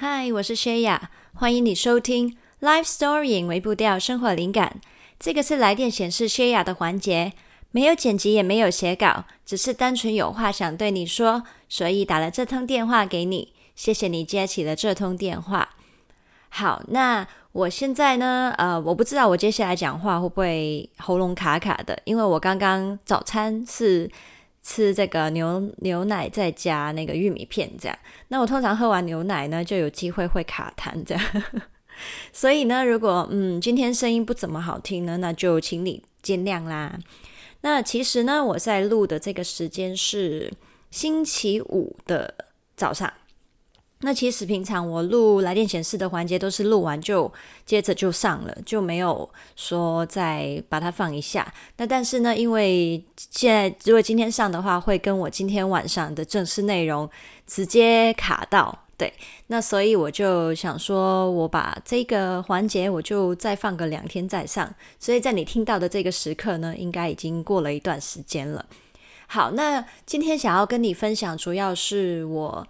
嗨，我是薛雅，欢迎你收听 Life Story 微步调生活灵感。这个是来电显示薛雅的环节，没有剪辑也没有写稿，只是单纯有话想对你说，所以打了这通电话给你。谢谢你接起了这通电话。好，那我现在呢？呃，我不知道我接下来讲话会不会喉咙卡卡的，因为我刚刚早餐是。吃这个牛牛奶再加那个玉米片，这样。那我通常喝完牛奶呢，就有机会会卡痰，这样。所以呢，如果嗯今天声音不怎么好听呢，那就请你见谅啦。那其实呢，我在录的这个时间是星期五的早上。那其实平常我录来电显示的环节都是录完就接着就上了，就没有说再把它放一下。那但是呢，因为现在如果今天上的话，会跟我今天晚上的正式内容直接卡到，对。那所以我就想说，我把这个环节我就再放个两天再上。所以在你听到的这个时刻呢，应该已经过了一段时间了。好，那今天想要跟你分享，主要是我。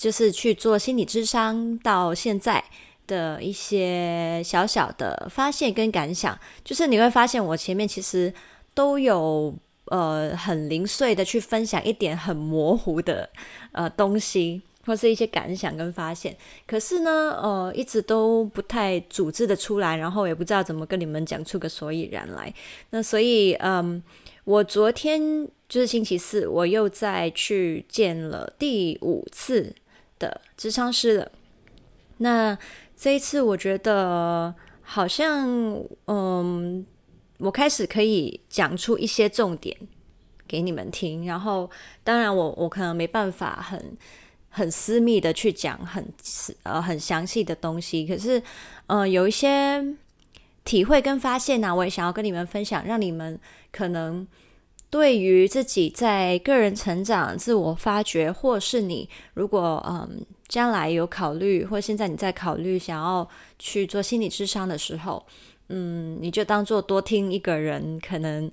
就是去做心理智商到现在的一些小小的发现跟感想，就是你会发现我前面其实都有呃很零碎的去分享一点很模糊的呃东西，或是一些感想跟发现，可是呢呃一直都不太组织的出来，然后也不知道怎么跟你们讲出个所以然来。那所以嗯，我昨天就是星期四，我又再去见了第五次的咨商师了，那这一次我觉得好像，嗯，我开始可以讲出一些重点给你们听，然后当然我我可能没办法很很私密的去讲很呃很详细的东西，可是嗯有一些体会跟发现呢、我也想要跟你们分享，让你们可能。对于自己在个人成长、自我发掘，或是你如果嗯将来有考虑，或现在你在考虑想要去做心理智商的时候，嗯，你就当做多听一个人可能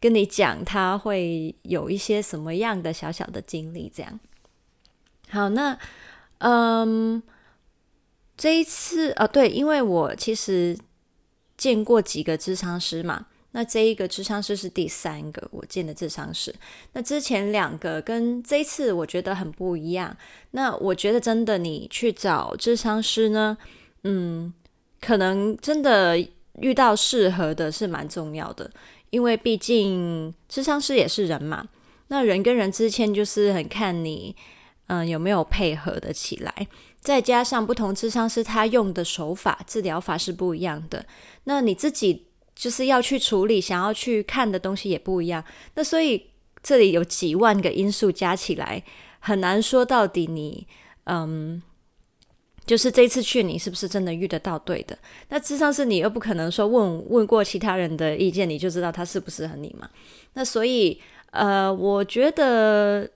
跟你讲，他会有一些什么样的小小的经历，这样。好，那嗯，这一次啊，对，因为我其实见过几个智商师嘛。那这一个智商师是第三个我见的智商师，那之前两个跟这次我觉得很不一样。那我觉得真的你去找智商师呢，嗯，可能真的遇到适合的是蛮重要的，因为毕竟智商师也是人嘛。那人跟人之间就是很看你，嗯，有没有配合的起来，再加上不同智商师他用的手法、治疗法是不一样的，那你自己。就是要去处理，想要去看的东西也不一样。那所以这里有几万个因素加起来，很难说到底你，嗯，就是这次去你是不是真的遇得到对的？那咨商是你又不可能说问问过其他人的意见，你就知道他适不适合你嘛？那所以，呃，我觉得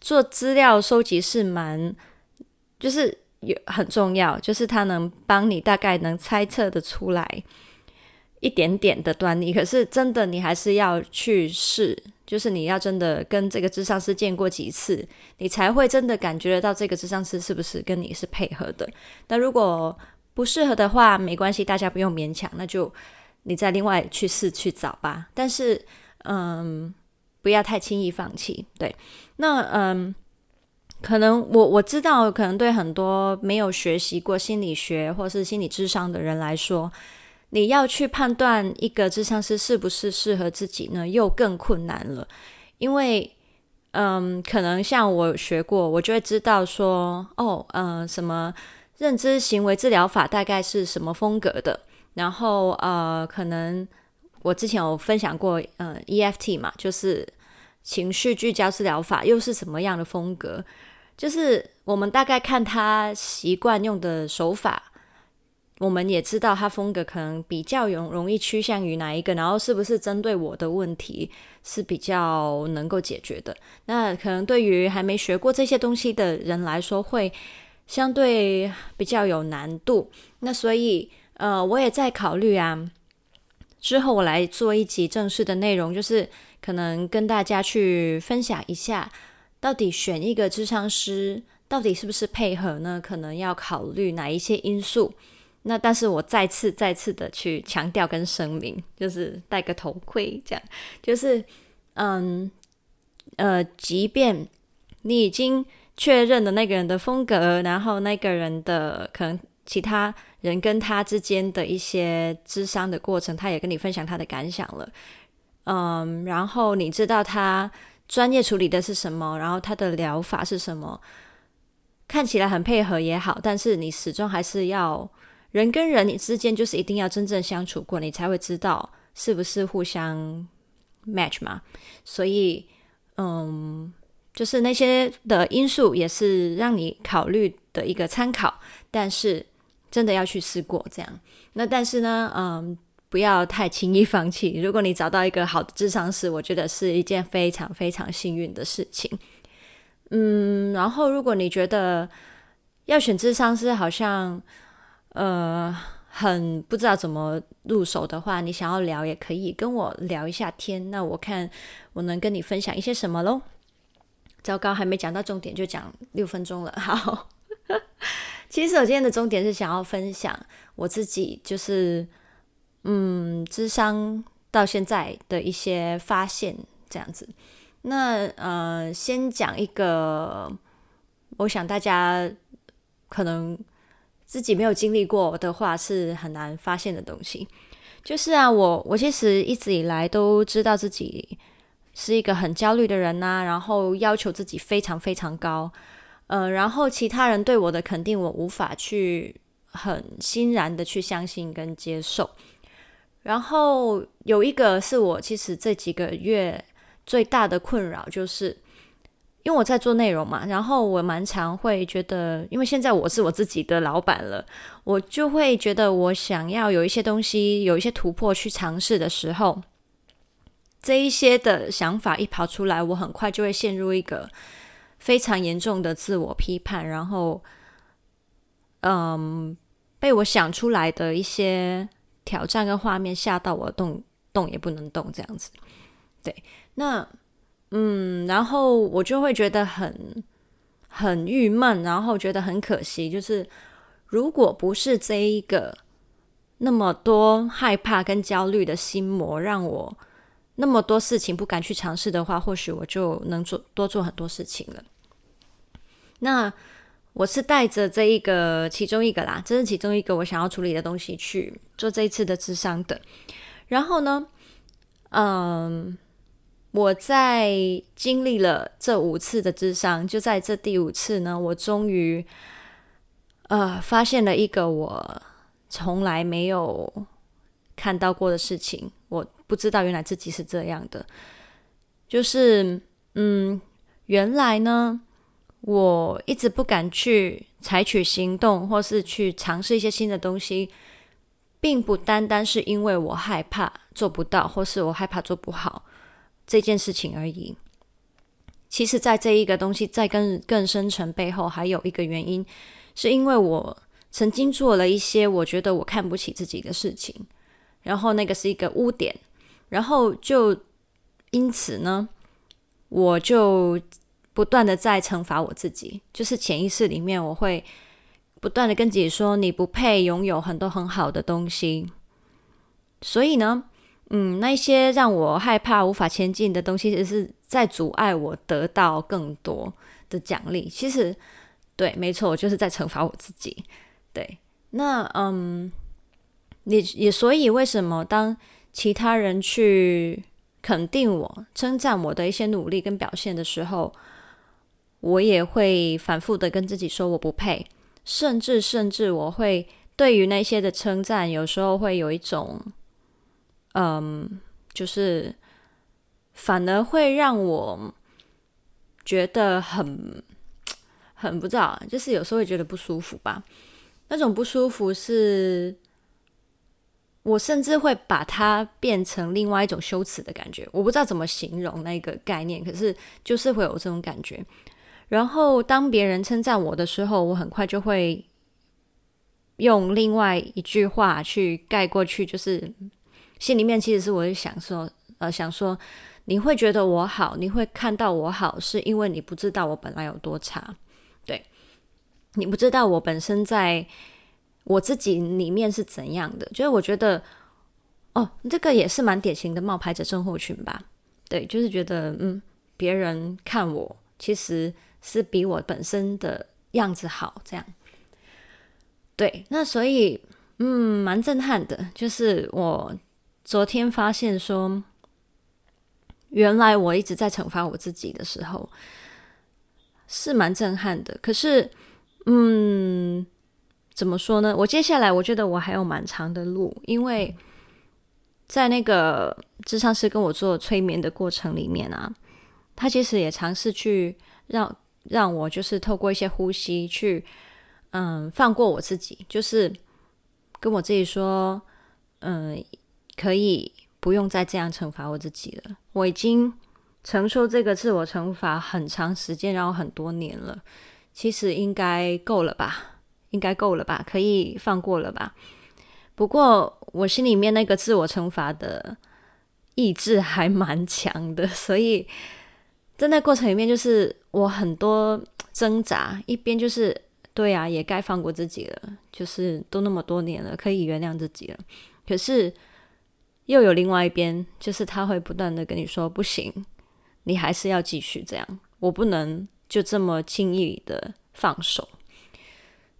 做资料收集是蛮，就是有很重要，就是他能帮你大概能猜测得出来。一点点的端倪，可是真的，你还是要去试。就是你要真的跟这个智商师见过几次，你才会真的感觉得到这个智商师是不是跟你是配合的。那如果不适合的话，没关系，大家不用勉强，那就你再另外去试去找吧。但是，嗯，不要太轻易放弃。对，那嗯，可能我我知道，可能对很多没有学习过心理学或是心理智商的人来说。你要去判断一个智商师是不是适合自己呢，又更困难了。因为，嗯，可能像我学过，我就会知道说，哦，嗯，什么认知行为治疗法大概是什么风格的。然后，呃，可能我之前有分享过，嗯，EFT 嘛，就是情绪聚焦治疗法，又是什么样的风格？就是我们大概看他习惯用的手法。我们也知道他风格可能比较容容易趋向于哪一个，然后是不是针对我的问题是比较能够解决的？那可能对于还没学过这些东西的人来说，会相对比较有难度。那所以，呃，我也在考虑啊，之后我来做一集正式的内容，就是可能跟大家去分享一下，到底选一个智商师。到底是不是配合呢？可能要考虑哪一些因素。那但是我再次再次的去强调跟声明，就是戴个头盔，这样就是嗯呃，即便你已经确认了那个人的风格，然后那个人的可能其他人跟他之间的一些智商的过程，他也跟你分享他的感想了，嗯，然后你知道他专业处理的是什么，然后他的疗法是什么，看起来很配合也好，但是你始终还是要。人跟人你之间就是一定要真正相处过，你才会知道是不是互相 match 嘛。所以，嗯，就是那些的因素也是让你考虑的一个参考，但是真的要去试过这样。那但是呢，嗯，不要太轻易放弃。如果你找到一个好的智商师，我觉得是一件非常非常幸运的事情。嗯，然后如果你觉得要选智商师，好像。呃，很不知道怎么入手的话，你想要聊也可以跟我聊一下天。那我看我能跟你分享一些什么喽。糟糕，还没讲到重点就讲六分钟了。好，其实我今天的重点是想要分享我自己，就是嗯，智商到现在的一些发现这样子。那呃，先讲一个，我想大家可能。自己没有经历过的话，是很难发现的东西。就是啊，我我其实一直以来都知道自己是一个很焦虑的人呐、然后要求自己非常非常高，呃，然后其他人对我的肯定，我无法去很欣然的去相信跟接受。然后有一个是我其实这几个月最大的困扰，就是。因为我在做内容嘛，然后我蛮常会觉得，因为现在我是我自己的老板了，我就会觉得我想要有一些东西，有一些突破去尝试的时候，这一些的想法一跑出来，我很快就会陷入一个非常严重的自我批判，然后，嗯，被我想出来的一些挑战跟画面吓到我动动也不能动这样子，对，那。嗯，然后我就会觉得很很郁闷，然后觉得很可惜。就是如果不是这一个那么多害怕跟焦虑的心魔，让我那么多事情不敢去尝试的话，或许我就能做多做很多事情了。那我是带着这一个其中一个啦，这是其中一个我想要处理的东西去做这一次的智商的。然后呢，嗯。我在经历了这五次的智商，就在这第五次呢，我终于呃发现了一个我从来没有看到过的事情。我不知道原来自己是这样的，就是嗯，原来呢，我一直不敢去采取行动，或是去尝试一些新的东西，并不单单是因为我害怕做不到，或是我害怕做不好。这件事情而已。其实，在这一个东西在更更深层背后，还有一个原因，是因为我曾经做了一些我觉得我看不起自己的事情，然后那个是一个污点，然后就因此呢，我就不断的在惩罚我自己，就是潜意识里面我会不断的跟自己说，你不配拥有很多很好的东西，所以呢。嗯，那些让我害怕、无法前进的东西，其实是在阻碍我得到更多的奖励。其实，对，没错，我就是在惩罚我自己。对，那嗯，也也所以，为什么当其他人去肯定我、称赞我的一些努力跟表现的时候，我也会反复的跟自己说我不配，甚至甚至我会对于那些的称赞，有时候会有一种。嗯，就是反而会让我觉得很很不知道，就是有时候会觉得不舒服吧。那种不舒服是，我甚至会把它变成另外一种羞耻的感觉。我不知道怎么形容那个概念，可是就是会有这种感觉。然后当别人称赞我的时候，我很快就会用另外一句话去盖过去，就是。心里面其实是我想说，呃，想说你会觉得我好，你会看到我好，是因为你不知道我本来有多差，对。你不知道我本身在我自己里面是怎样的。就是我觉得，哦，这个也是蛮典型的冒牌者症候群吧？对，就是觉得，嗯，别人看我其实是比我本身的样子好，这样。对，那所以，嗯，蛮震撼的。就是我昨天发现说，原来我一直在惩罚我自己的时候，是蛮震撼的。可是，嗯，怎么说呢？我接下来我觉得我还有蛮长的路，因为在那个智商师跟我做催眠的过程里面啊，他其实也尝试去让让我就是透过一些呼吸去。嗯，放过我自己，就是跟我自己说，嗯，可以不用再这样惩罚我自己了。我已经承受这个自我惩罚很长时间，然后很多年了，其实应该够了吧？应该够了吧？可以放过了吧？不过我心里面那个自我惩罚的意志还蛮强的，所以在那过程里面，就是我很多挣扎，一边就是。对啊，也该放过自己了。就是都那么多年了，可以原谅自己了。可是又有另外一边，就是他会不断的跟你说：“不行，你还是要继续这样。我不能就这么轻易的放手。”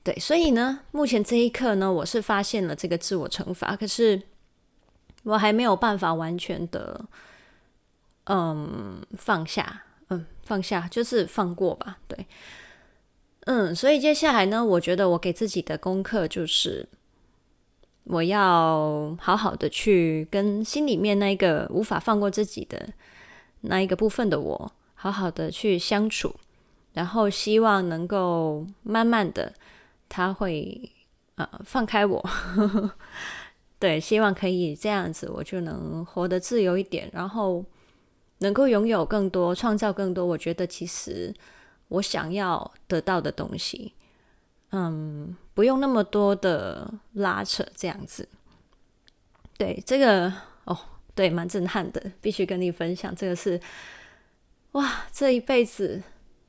对，所以呢，目前这一刻呢，我是发现了这个自我惩罚，可是我还没有办法完全的，嗯，放下，嗯，放下，就是放过吧。对。嗯，所以接下来呢，我觉得我给自己的功课就是，我要好好的去跟心里面那一个无法放过自己的那一个部分的我，好好的去相处，然后希望能够慢慢的，他会呃放开我，对，希望可以这样子，我就能活得自由一点，然后能够拥有更多，创造更多。我觉得其实。我想要得到的东西，嗯，不用那么多的拉扯，这样子。对，这个哦，对，蛮震撼的，必须跟你分享。这个是，哇，这一辈子，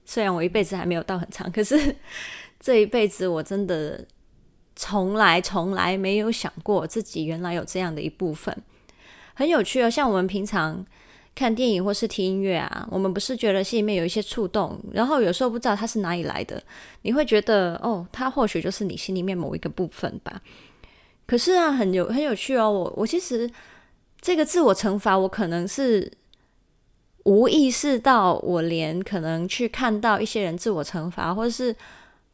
虽然我一辈子还没有到很长，可是 这一辈子我真的从来从来没有想过自己原来有这样的一部分，很有趣哦。像我们平常。看电影或是听音乐啊，我们不是觉得心里面有一些触动，然后有时候不知道它是哪里来的，你会觉得哦，它或许就是你心里面某一个部分吧。可是啊，很有很有趣哦，我我其实这个自我惩罚，我可能是无意识到，我连可能去看到一些人自我惩罚，或者是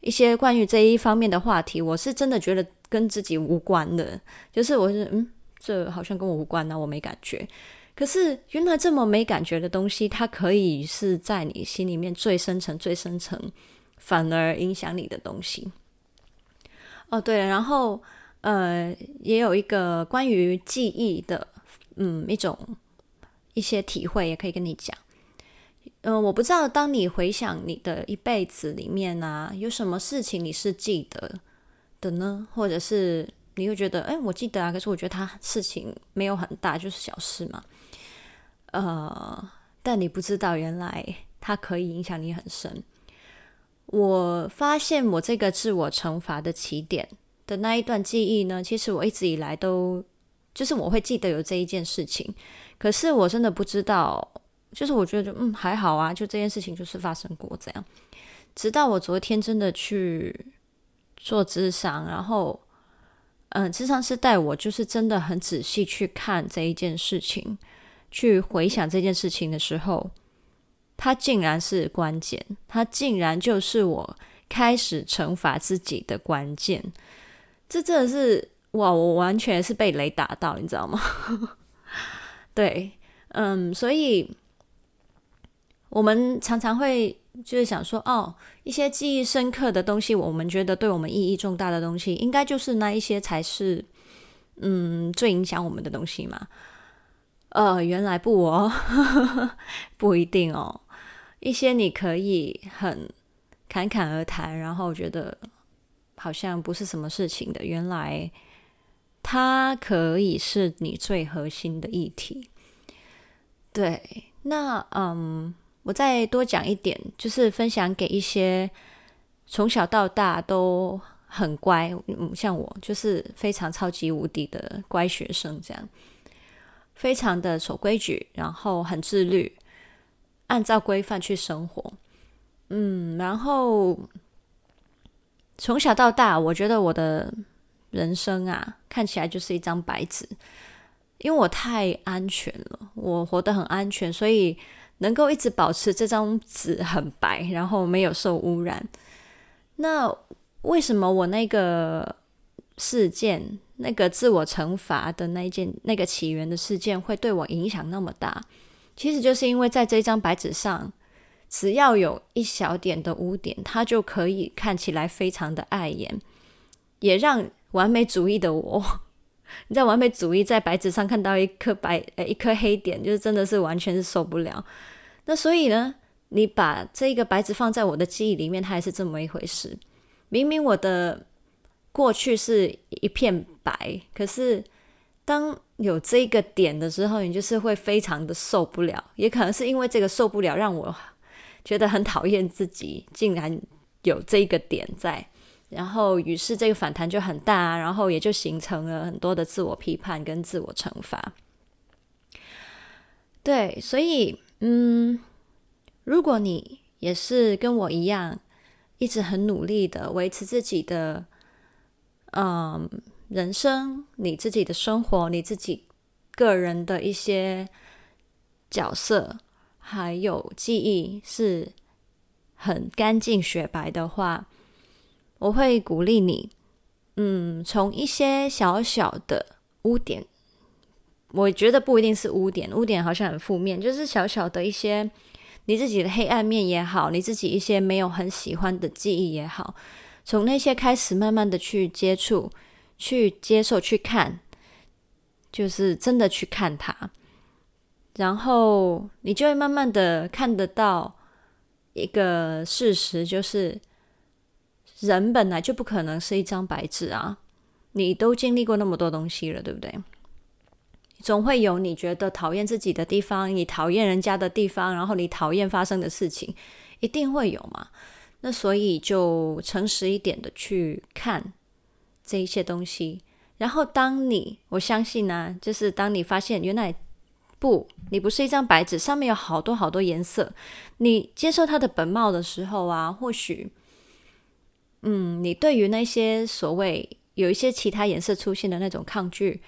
一些关于这一方面的话题，我是真的觉得跟自己无关的，就是我是嗯，这好像跟我无关啊，我没感觉。可是，原来这么没感觉的东西，它可以是在你心里面最深层、最深层，反而影响你的东西。哦，对了，然后呃，也有一个关于记忆的，嗯，一种一些体会，也可以跟你讲。嗯、我不知道，当你回想你的一辈子里面啊，有什么事情你是记得的呢？或者是你会觉得，哎，我记得啊，可是我觉得它事情没有很大，就是小事嘛。呃，但你不知道，原来它可以影响你很深。我发现我这个自我惩罚的起点的那一段记忆呢，其实我一直以来都就是我会记得有这一件事情，可是我真的不知道，就是我觉得嗯还好啊，就这件事情就是发生过这样。直到我昨天真的去做智商，然后嗯，智商是带我就是真的很仔细去看这一件事情。去回想这件事情的时候，它竟然是关键，它竟然就是我开始惩罚自己的关键。这真的是哇，我完全是被雷打到，你知道吗？对，嗯，所以我们常常会就是想说，哦，一些记忆深刻的东西，我们觉得对我们意义重大的东西，应该就是那一些才是，嗯，最影响我们的东西嘛。呃，原来不哦，不一定哦。一些你可以很侃侃而谈，然后觉得好像不是什么事情的，原来它可以是你最核心的议题。对，那嗯，我再多讲一点，就是分享给一些从小到大都很乖，嗯，像我就是非常超级无敌的乖学生，这样非常的守规矩，然后很自律，按照规范去生活，嗯，然后从小到大，我觉得我的人生啊，看起来就是一张白纸，因为我太安全了，我活得很安全，所以能够一直保持这张纸很白，然后没有受污染。那为什么我那个事件，那个自我惩罚的那一件，那个起源的事件会对我影响那么大？其实就是因为在这张白纸上，只要有一小点的污点，它就可以看起来非常的碍眼，也让完美主义的我，你在完美主义在白纸上看到一颗白，呃，一颗黑点，就是真的是完全是受不了。那所以呢，你把这个白纸放在我的记忆里面，它还是这么一回事。明明我的过去是一片白，可是当有这个点的时候，你就是会非常的受不了。也可能是因为这个受不了，让我觉得很讨厌自己，竟然有这个点在。然后，于是这个反弹就很大，然后也就形成了很多的自我批判跟自我惩罚。对，所以，嗯。如果你也是跟我一样，一直很努力的维持自己的，嗯，人生，你自己的生活，你自己个人的一些角色，还有记忆是很干净雪白的话，我会鼓励你，嗯，从一些小小的污点，我觉得不一定是污点，污点好像很负面，就是小小的一些。你自己的黑暗面也好，你自己一些没有很喜欢的记忆也好，从那些开始慢慢的去接触、去接受、去看，就是真的去看它，然后你就会慢慢的看得到一个事实，就是人本来就不可能是一张白纸啊！你都经历过那么多东西了，对不对？总会有你觉得讨厌自己的地方，你讨厌人家的地方，然后你讨厌发生的事情，一定会有嘛。那所以就诚实一点的去看这一些东西。然后当你，我相信呢、就是当你发现原来不，你不是一张白纸，上面有好多好多颜色，你接受它的本貌的时候啊，或许，嗯，你对于那些所谓有一些其他颜色出现的那种抗拒。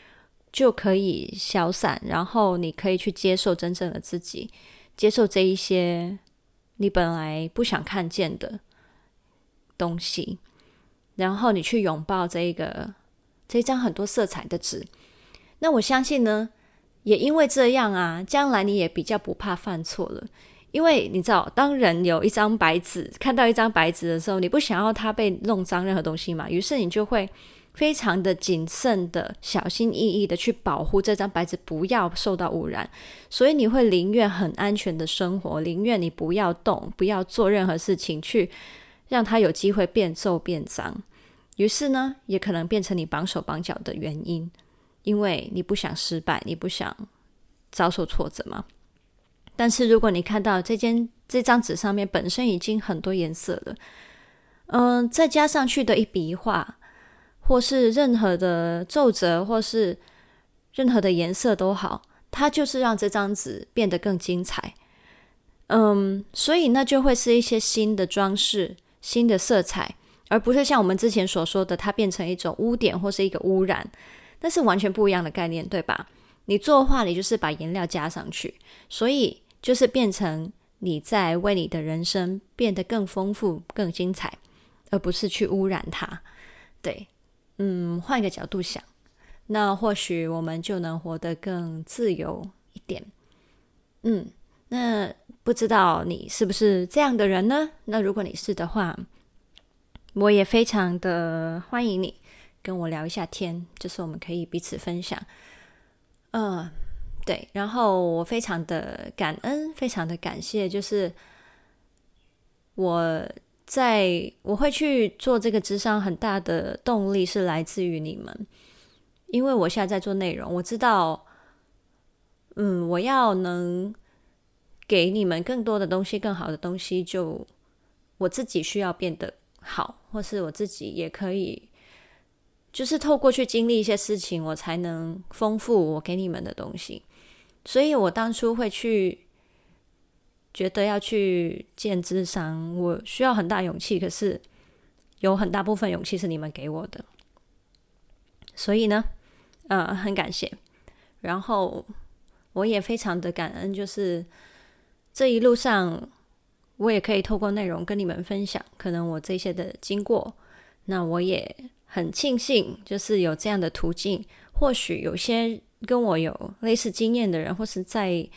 就可以消散，然后你可以去接受真正的自己，接受这一些你本来不想看见的东西，然后你去拥抱这一个这一张很多色彩的纸。那我相信呢，也因为这样啊，将来你也比较不怕犯错了，因为你知道，当人有一张白纸，看到一张白纸的时候，你不想要它被弄脏任何东西嘛，于是你就会。非常的谨慎的、小心翼翼的去保护这张白纸，不要受到污染。所以你会宁愿很安全的生活，宁愿你不要动，不要做任何事情，去让它有机会变皱变脏。于是呢，也可能变成你绑手绑脚的原因，因为你不想失败，你不想遭受挫折嘛。但是如果你看到这间这张纸上面本身已经很多颜色了，嗯，再加上去的一笔一画。或是任何的皱褶，或是任何的颜色都好，它就是让这张纸变得更精彩。嗯，所以那就会是一些新的装饰、新的色彩，而不是像我们之前所说的，它变成一种污点或是一个污染，那是完全不一样的概念，对吧？你作画，你就是把颜料加上去，所以就是变成你在为你的人生变得更丰富、更精彩，而不是去污染它。对。嗯，换一个角度想，那或许我们就能活得更自由一点。嗯，那不知道你是不是这样的人呢？那如果你是的话，我也非常的欢迎你跟我聊一下天，就是我们可以彼此分享。嗯、对，然后我非常的感恩，非常的感谢，就是我。在我会去做这个智商，很大的动力是来自于你们，因为我现在在做内容，我知道，嗯，我要能给你们更多的东西，更好的东西，就我自己需要变得好，或是我自己也可以，就是透过去经历一些事情，我才能丰富我给你们的东西。所以我当初会去觉得要去见智商，我需要很大勇气，可是有很大部分勇气是你们给我的。所以呢，呃，很感谢。然后我也非常的感恩，就是这一路上，我也可以透过内容跟你们分享，可能我这些的经过。那我也很庆幸，就是有这样的途径，或许有些跟我有类似经验的人，或是在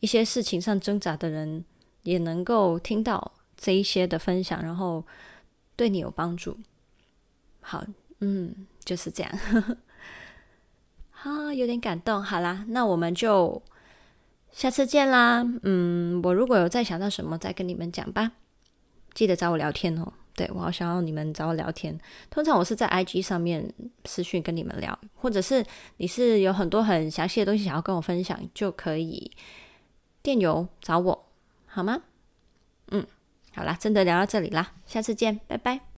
一些事情上挣扎的人，也能够听到这一些的分享，然后对你有帮助。好，嗯，就是这样。啊，有点感动。好啦，那我们就下次见啦。嗯，我如果有再想到什么，再跟你们讲吧。记得找我聊天哦。对，我好想要你们找我聊天。通常我是在 IG 上面私讯跟你们聊，或者是你是有很多很详细的东西想要跟我分享，就可以电邮找我，好吗？嗯，好啦，真的聊到这里啦，下次见，拜拜。